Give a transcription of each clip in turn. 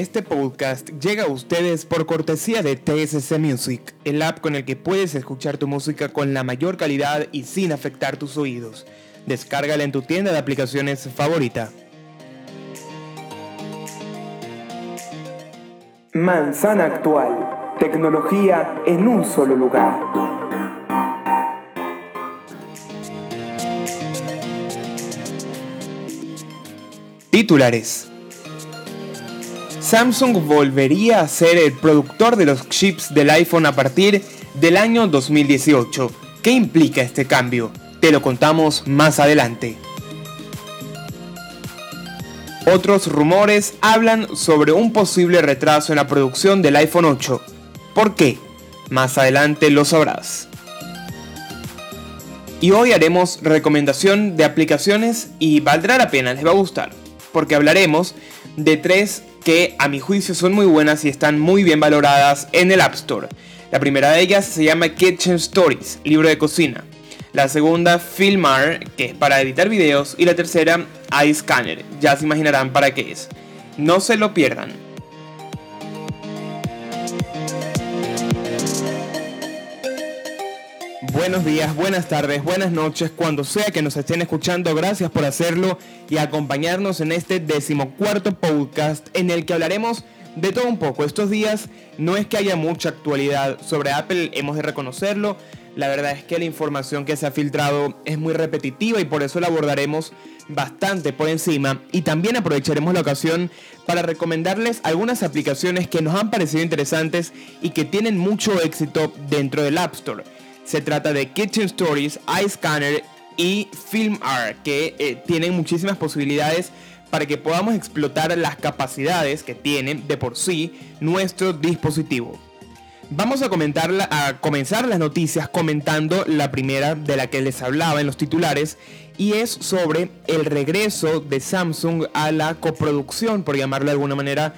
Este podcast llega a ustedes por cortesía de TSC Music, el app con el que puedes escuchar tu música con la mayor calidad y sin afectar tus oídos. Descárgala en tu tienda de aplicaciones favorita. Manzana Actual. Tecnología en un solo lugar. Titulares. Samsung volvería a ser el productor de los chips del iPhone a partir del año 2018. ¿Qué implica este cambio? Te lo contamos más adelante. Otros rumores hablan sobre un posible retraso en la producción del iPhone 8. ¿Por qué? Más adelante lo sabrás. Y hoy haremos recomendación de aplicaciones y valdrá la pena, les va a gustar, porque hablaremos de tres que a mi juicio son muy buenas y están muy bien valoradas en el App Store. La primera de ellas se llama Kitchen Stories, libro de cocina. La segunda, Filmar, que es para editar videos. Y la tercera, iScanner, ya se imaginarán para qué es. No se lo pierdan. Buenos días, buenas tardes, buenas noches, cuando sea que nos estén escuchando, gracias por hacerlo y acompañarnos en este decimocuarto podcast en el que hablaremos de todo un poco. Estos días no es que haya mucha actualidad sobre Apple, hemos de reconocerlo. La verdad es que la información que se ha filtrado es muy repetitiva y por eso la abordaremos bastante por encima y también aprovecharemos la ocasión para recomendarles algunas aplicaciones que nos han parecido interesantes y que tienen mucho éxito dentro del App Store. Se trata de Kitchen Stories, iScanner y FilmR, que eh, tienen muchísimas posibilidades para que podamos explotar las capacidades que tiene de por sí nuestro dispositivo. Vamos a, comentar a comenzar las noticias comentando la primera de la que les hablaba en los titulares y es sobre el regreso de Samsung a la coproducción, por llamarlo de alguna manera,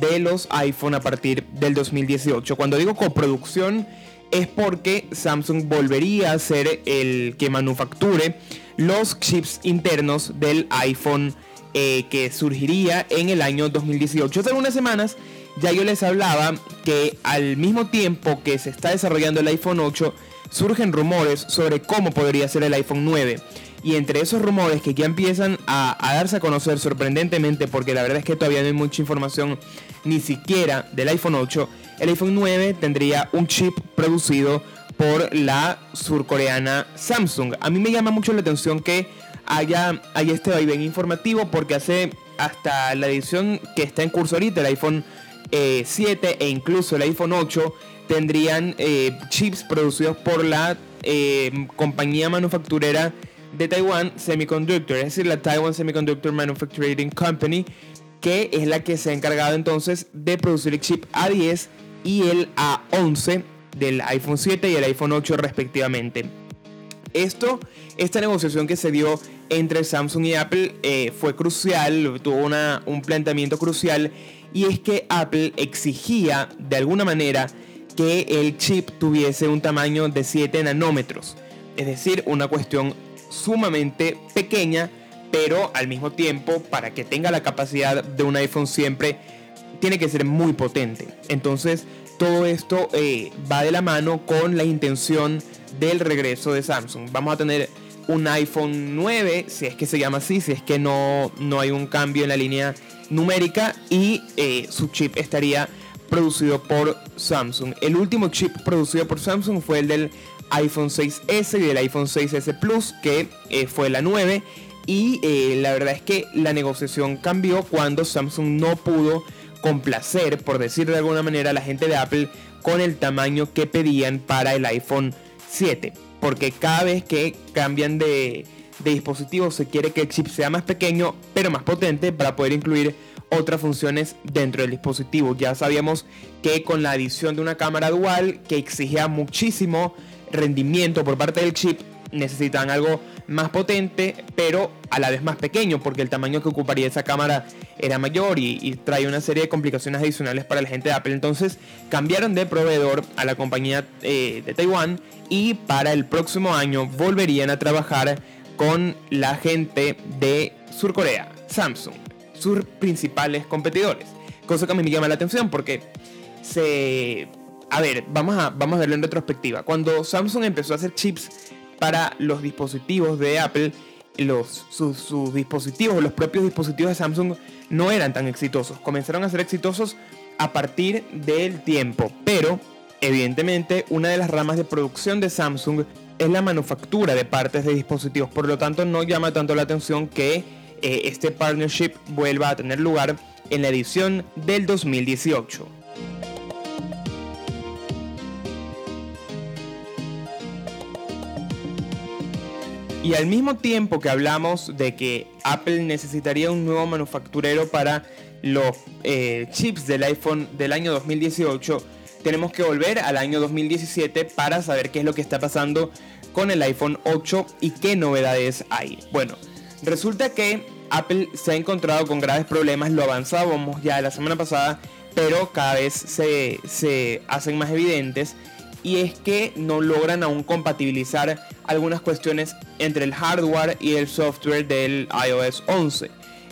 de los iPhone a partir del 2018. Cuando digo coproducción es porque Samsung volvería a ser el que manufacture los chips internos del iPhone eh, que surgiría en el año 2018. Hace algunas semanas ya yo les hablaba que al mismo tiempo que se está desarrollando el iPhone 8, surgen rumores sobre cómo podría ser el iPhone 9. Y entre esos rumores que ya empiezan a, a, darse a conocer sorprendentemente, porque la verdad es que todavía no hay mucha información ni siquiera del iPhone 8, el iPhone 9 tendría un chip producido por la surcoreana Samsung. A mí me llama mucho la atención que haya, haya este vaivén informativo porque hace hasta la edición que está en curso ahorita, el iPhone 7 eh, e incluso el iPhone 8 tendrían eh, chips producidos por la eh, compañía manufacturera de Taiwan Semiconductor, es decir, la Taiwan Semiconductor Manufacturing Company, que es la que se ha encargado entonces de producir el chip A10 y el A11 del iPhone 7 y el iPhone 8 respectivamente. Esto, esta negociación que se dio entre Samsung y Apple fue crucial, tuvo una, un planteamiento crucial y es que Apple exigía de alguna manera que el chip tuviese un tamaño de 7 nanómetros, es decir, una cuestión sumamente pequeña, pero al mismo tiempo, para que tenga la capacidad de un iPhone siempre, tiene que ser muy potente. Entonces, todo esto eh, va de la mano con la intención del regreso de Samsung. Vamos a tener un iPhone 9, si es que se llama así, si es que no, no hay un cambio en la línea numérica y eh, su chip estaría producido por Samsung. El último chip producido por Samsung fue el del iPhone 6S y del iPhone 6S Plus, que eh, fue la 9. Y la verdad es que la negociación cambió cuando Samsung no pudo complacer, por decir de alguna manera, a la gente de Apple con el tamaño que pedían para el iPhone 7. Porque cada vez que cambian de, de dispositivos se quiere que el chip sea más pequeño pero más potente para poder incluir otras funciones dentro del dispositivo. Ya sabíamos que con la adición de una cámara dual que exigía muchísimo rendimiento por parte del chip, necesitan algo más potente, pero a la vez más pequeño, porque el tamaño que ocuparía esa cámara era mayor y, trae una serie de complicaciones adicionales para la gente de Apple. Entonces cambiaron de proveedor a la compañía eh, de Taiwán y para el próximo año volverían a trabajar con la gente de Surcorea, Samsung, sus principales competidores. Cosa que a mí me llama la atención porque se... A ver, vamos a, vamos a verlo en retrospectiva. Cuando Samsung empezó a hacer chips para los dispositivos de Apple, los, sus, dispositivos, los propios dispositivos de Samsung no eran tan exitosos. Comenzaron a ser exitosos a partir del tiempo, pero evidentemente una de las ramas de producción de Samsung es la manufactura de partes de dispositivos, por lo tanto no llama tanto la atención que eh, este partnership vuelva a tener lugar en la edición del 2018. Y al mismo tiempo que hablamos de que Apple necesitaría un nuevo manufacturero para los eh, chips del iPhone del año 2018, tenemos que volver al año 2017 para saber qué es lo que está pasando con el iPhone 8 y qué novedades hay. Bueno, resulta que Apple se ha encontrado con graves problemas, lo avanzábamos ya la semana pasada, pero cada vez se, se hacen más evidentes y es que no logran aún compatibilizar algunas cuestiones entre el hardware y el software del iOS 11.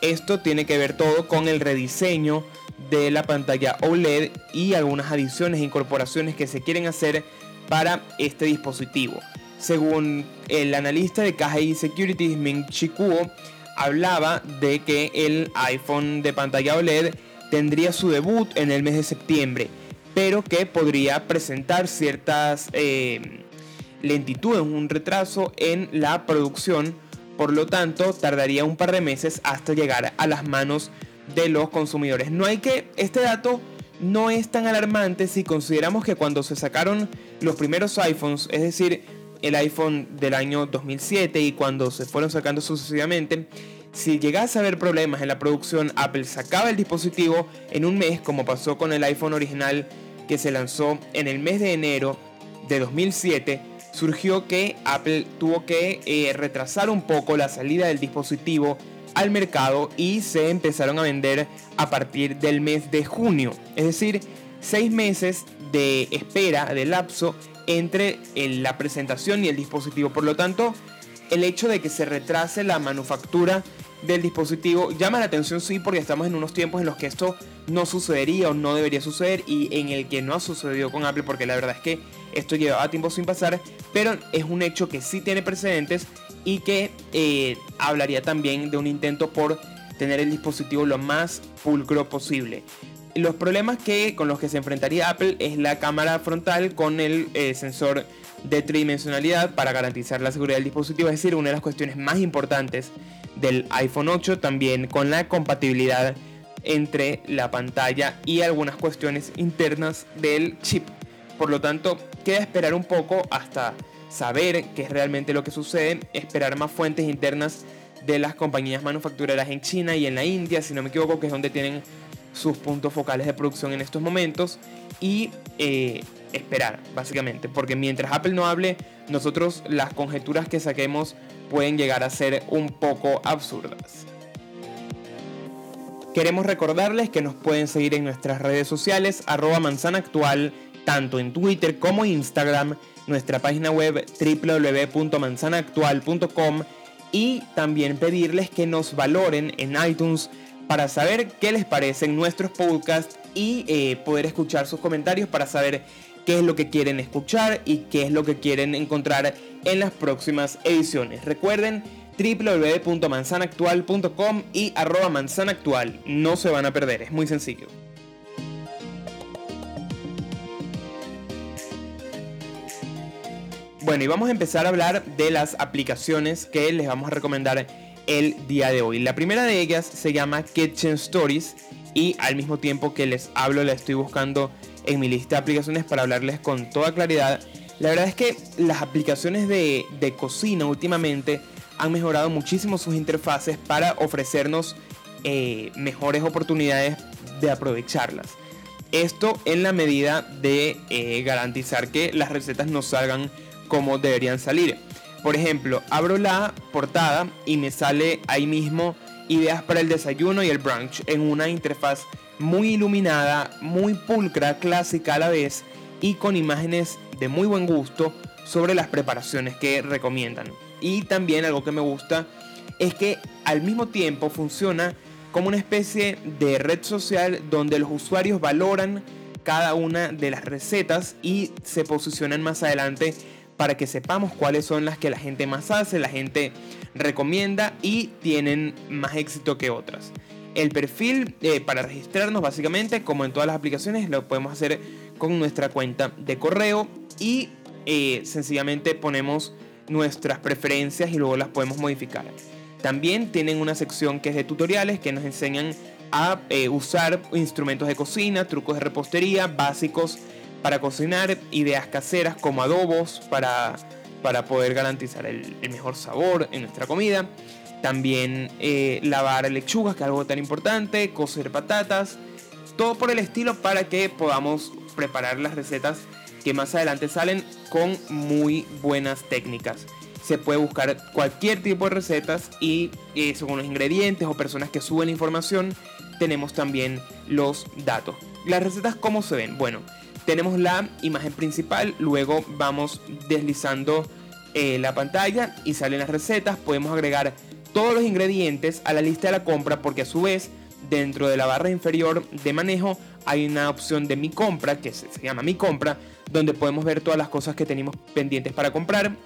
Esto tiene que ver todo con el rediseño de la pantalla OLED y algunas adiciones e incorporaciones que se quieren hacer para este dispositivo. Según el analista de KGI Securities Ming Chi Kuo, hablaba de que el iPhone de pantalla OLED tendría su debut en el mes de septiembre pero que podría presentar ciertas eh, lentitudes, un retraso en la producción, por lo tanto tardaría un par de meses hasta llegar a las manos de los consumidores. No hay que, este dato no es tan alarmante si consideramos que cuando se sacaron los primeros iPhones, es decir, el iPhone del año 2007 y cuando se fueron sacando sucesivamente, si llegase a haber problemas en la producción, Apple sacaba el dispositivo en un mes, como pasó con el iPhone original que se lanzó en el mes de enero de 2007, surgió que Apple tuvo que eh, retrasar un poco la salida del dispositivo al mercado y se empezaron a vender a partir del mes de junio. Es decir, seis meses de espera, de lapso entre la presentación y el dispositivo. Por lo tanto, el hecho de que se retrase la manufactura del dispositivo. Llama la atención sí porque estamos en unos tiempos en los que esto no sucedería o no debería suceder y en el que no ha sucedido con Apple porque la verdad es que esto llevaba tiempo sin pasar pero es un hecho que sí tiene precedentes y que eh, hablaría también de un intento por tener el dispositivo lo más pulcro posible. Los problemas que con los que se enfrentaría Apple es la cámara frontal con el eh, sensor de tridimensionalidad para garantizar la seguridad del dispositivo es decir una de las cuestiones más importantes del iPhone 8 también con la compatibilidad entre la pantalla y algunas cuestiones internas del chip. Por lo tanto, queda esperar un poco hasta saber qué es realmente lo que sucede, esperar más fuentes internas de las compañías manufactureras en China y en la India, si no me equivoco, que es donde tienen sus puntos focales de producción en estos momentos, y eh, esperar, básicamente, porque mientras Apple no hable, nosotros las conjeturas que saquemos pueden llegar a ser un poco absurdas. Queremos recordarles que nos pueden seguir en nuestras redes sociales, arroba manzana actual, tanto en Twitter como Instagram, nuestra página web www.manzanaactual.com y también pedirles que nos valoren en iTunes para saber qué les parecen nuestros podcasts y eh, poder escuchar sus comentarios para saber qué es lo que quieren escuchar y qué es lo que quieren encontrar en las próximas ediciones. Recuerden www.manzanactual.com y arroba manzanactual. No se van a perder, es muy sencillo. Bueno, y vamos a empezar a hablar de las aplicaciones que les vamos a recomendar el día de hoy. La primera de ellas se llama Kitchen Stories y al mismo tiempo que les hablo la estoy buscando en mi lista de aplicaciones para hablarles con toda claridad. La verdad es que las aplicaciones de, cocina últimamente han mejorado muchísimo sus interfaces para ofrecernos eh, mejores oportunidades de aprovecharlas. Esto en la medida de eh, garantizar que las recetas no salgan como deberían salir. Por ejemplo, abro la portada y me sale ahí mismo ideas para el desayuno y el brunch en una interfaz muy iluminada, muy pulcra, clásica a la vez y con imágenes de muy buen gusto sobre las preparaciones que recomiendan. Y también algo que me gusta es que al mismo tiempo funciona como una especie de red social donde los usuarios valoran cada una de las recetas y se posicionan más adelante para que sepamos cuáles son las que la gente más hace, la gente recomienda y tienen más éxito que otras. El perfil eh, para registrarnos básicamente, como en todas las aplicaciones, lo podemos hacer con nuestra cuenta de correo y eh, sencillamente ponemos nuestras preferencias y luego las podemos modificar. También tienen una sección que es de tutoriales que nos enseñan a eh, usar instrumentos de cocina, trucos de repostería básicos para cocinar, ideas caseras como adobos para, para poder garantizar el, mejor sabor en nuestra comida. También eh, lavar lechugas, que es algo tan importante, cocer patatas, todo por el estilo para que podamos preparar las recetas que más adelante salen con muy buenas técnicas. Se puede buscar cualquier tipo de recetas y eh, según los ingredientes o personas que suben información, tenemos también los datos. Las recetas, ¿cómo se ven? Bueno, tenemos la imagen principal, luego vamos deslizando eh, la pantalla y salen las recetas. Podemos agregar todos los ingredientes a la lista de la compra porque a su vez dentro de la barra inferior de manejo hay una opción de mi compra que se, llama mi compra donde podemos ver todas las cosas que tenemos pendientes para comprar.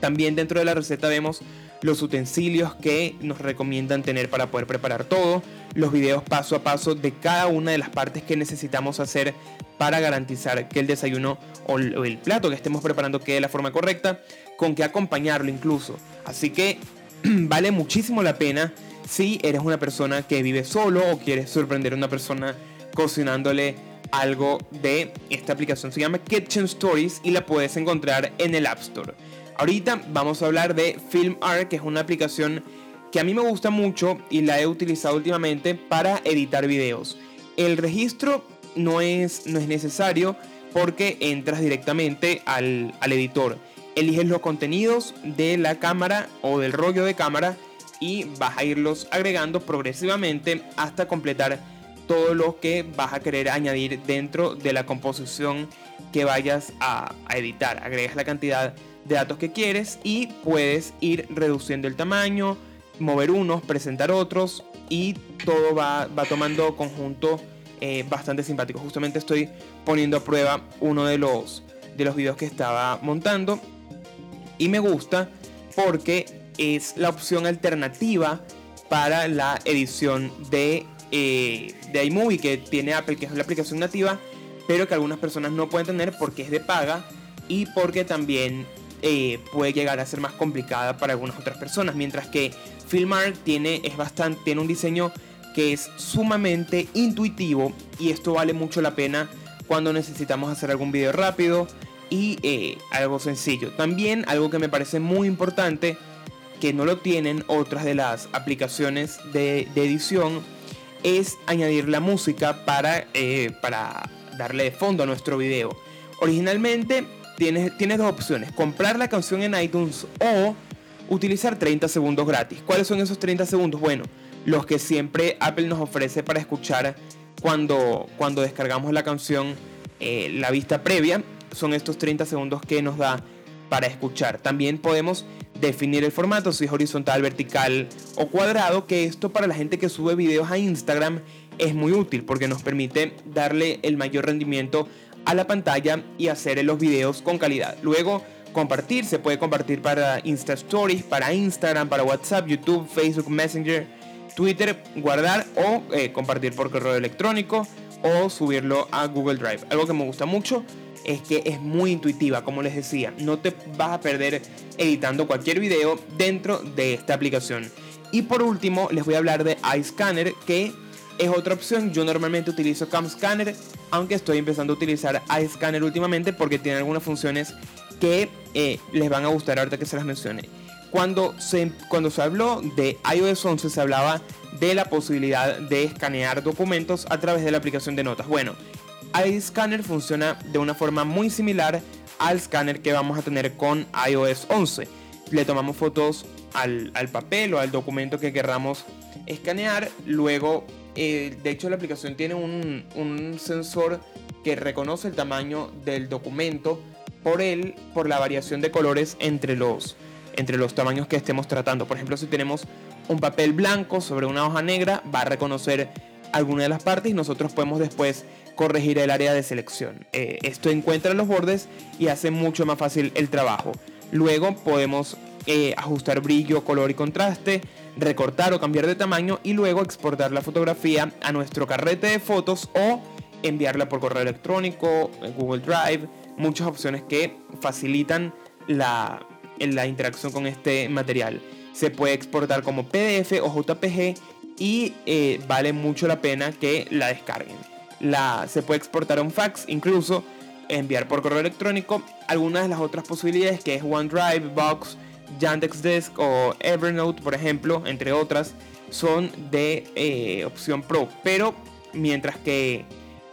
También dentro de la receta vemos los utensilios que nos recomiendan tener para poder preparar todo, los videos paso a paso de cada una de las partes que necesitamos hacer para garantizar que el desayuno o el plato que estemos preparando quede de la forma correcta, con que acompañarlo incluso. Así que vale muchísimo la pena si eres una persona que vive solo o quieres sorprender a una persona cocinándole algo de esta aplicación. Se llama Kitchen Stories y la puedes encontrar en el App Store. Ahorita vamos a hablar de FilmArt, que es una aplicación que a mí me gusta mucho y la he utilizado últimamente para editar videos. El registro no es, no es necesario porque entras directamente al, al editor. Eliges los contenidos de la cámara o del rollo de cámara y vas a irlos agregando progresivamente hasta completar todo lo que vas a querer añadir dentro de la composición que vayas a, a editar. Agregas la cantidad de datos que quieres y puedes ir reduciendo el tamaño, mover unos, presentar otros y todo va, va tomando conjunto eh, bastante simpático. Justamente estoy poniendo a prueba uno de los, de los videos que estaba montando y me gusta porque es la opción alternativa para la edición de, eh, de iMovie que tiene Apple, que es la aplicación nativa, pero que algunas personas no pueden tener porque es de paga y porque también eh, puede llegar a ser más complicada para algunas otras personas, mientras que Filmar tiene, es bastante, tiene un diseño que es sumamente intuitivo y esto vale mucho la pena cuando necesitamos hacer algún video rápido y eh, algo sencillo. También algo que me parece muy importante que no lo tienen otras de las aplicaciones de, edición es añadir la música para, eh, para darle de fondo a nuestro video. Originalmente tienes, tienes dos opciones, comprar la canción en iTunes o utilizar 30 segundos gratis. ¿Cuáles son esos 30 segundos? Bueno, los que siempre Apple nos ofrece para escuchar cuando, cuando descargamos la canción, eh, la vista previa, son estos 30 segundos que nos da para escuchar. También podemos definir el formato, si es horizontal, vertical o cuadrado, que esto para la gente que sube videos a Instagram es muy útil porque nos permite darle el mayor rendimiento a la pantalla y hacer los videos con calidad. Luego, compartir, se puede compartir para Insta Stories, para Instagram, para WhatsApp, YouTube, Facebook, Messenger, Twitter, guardar o eh, compartir por correo electrónico o subirlo a Google Drive. Algo que me gusta mucho es que es muy intuitiva, como les decía, no te vas a perder editando cualquier video dentro de esta aplicación. Y por último, les voy a hablar de iScanner, que es otra opción. Yo normalmente utilizo CamScanner, aunque estoy empezando a utilizar iScanner últimamente porque tiene algunas funciones que eh, les van a gustar ahorita que se las mencione. Cuando se, cuando se habló de iOS 11 se hablaba de la posibilidad de escanear documentos a través de la aplicación de notas. Bueno, iScanner funciona de una forma muy similar al escáner que vamos a tener con iOS 11. Le tomamos fotos al, al papel o al documento que querramos escanear, luego eh, de hecho, la aplicación tiene un, sensor que reconoce el tamaño del documento por él, por la variación de colores entre los, entre los tamaños que estemos tratando. Por ejemplo, si tenemos un papel blanco sobre una hoja negra, va a reconocer alguna de las partes y nosotros podemos después corregir el área de selección. Eh, esto encuentra los bordes y hace mucho más fácil el trabajo. Luego podemos eh, ajustar brillo, color y contraste, recortar o cambiar de tamaño y luego exportar la fotografía a nuestro carrete de fotos o enviarla por correo electrónico, Google Drive, muchas opciones que facilitan la, la interacción con este material. Se puede exportar como PDF o JPG y eh, vale mucho la pena que la descarguen. La, se puede exportar a un fax, incluso enviar por correo electrónico. Algunas de las otras posibilidades que es OneDrive, Box, Yandex Desk o Evernote, por ejemplo, entre otras, son de eh, opción Pro. Pero mientras que,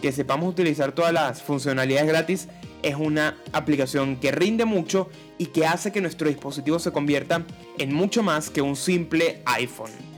que sepamos utilizar todas las funcionalidades gratis, es una aplicación que rinde mucho y que hace que nuestro dispositivo se convierta en mucho más que un simple iPhone.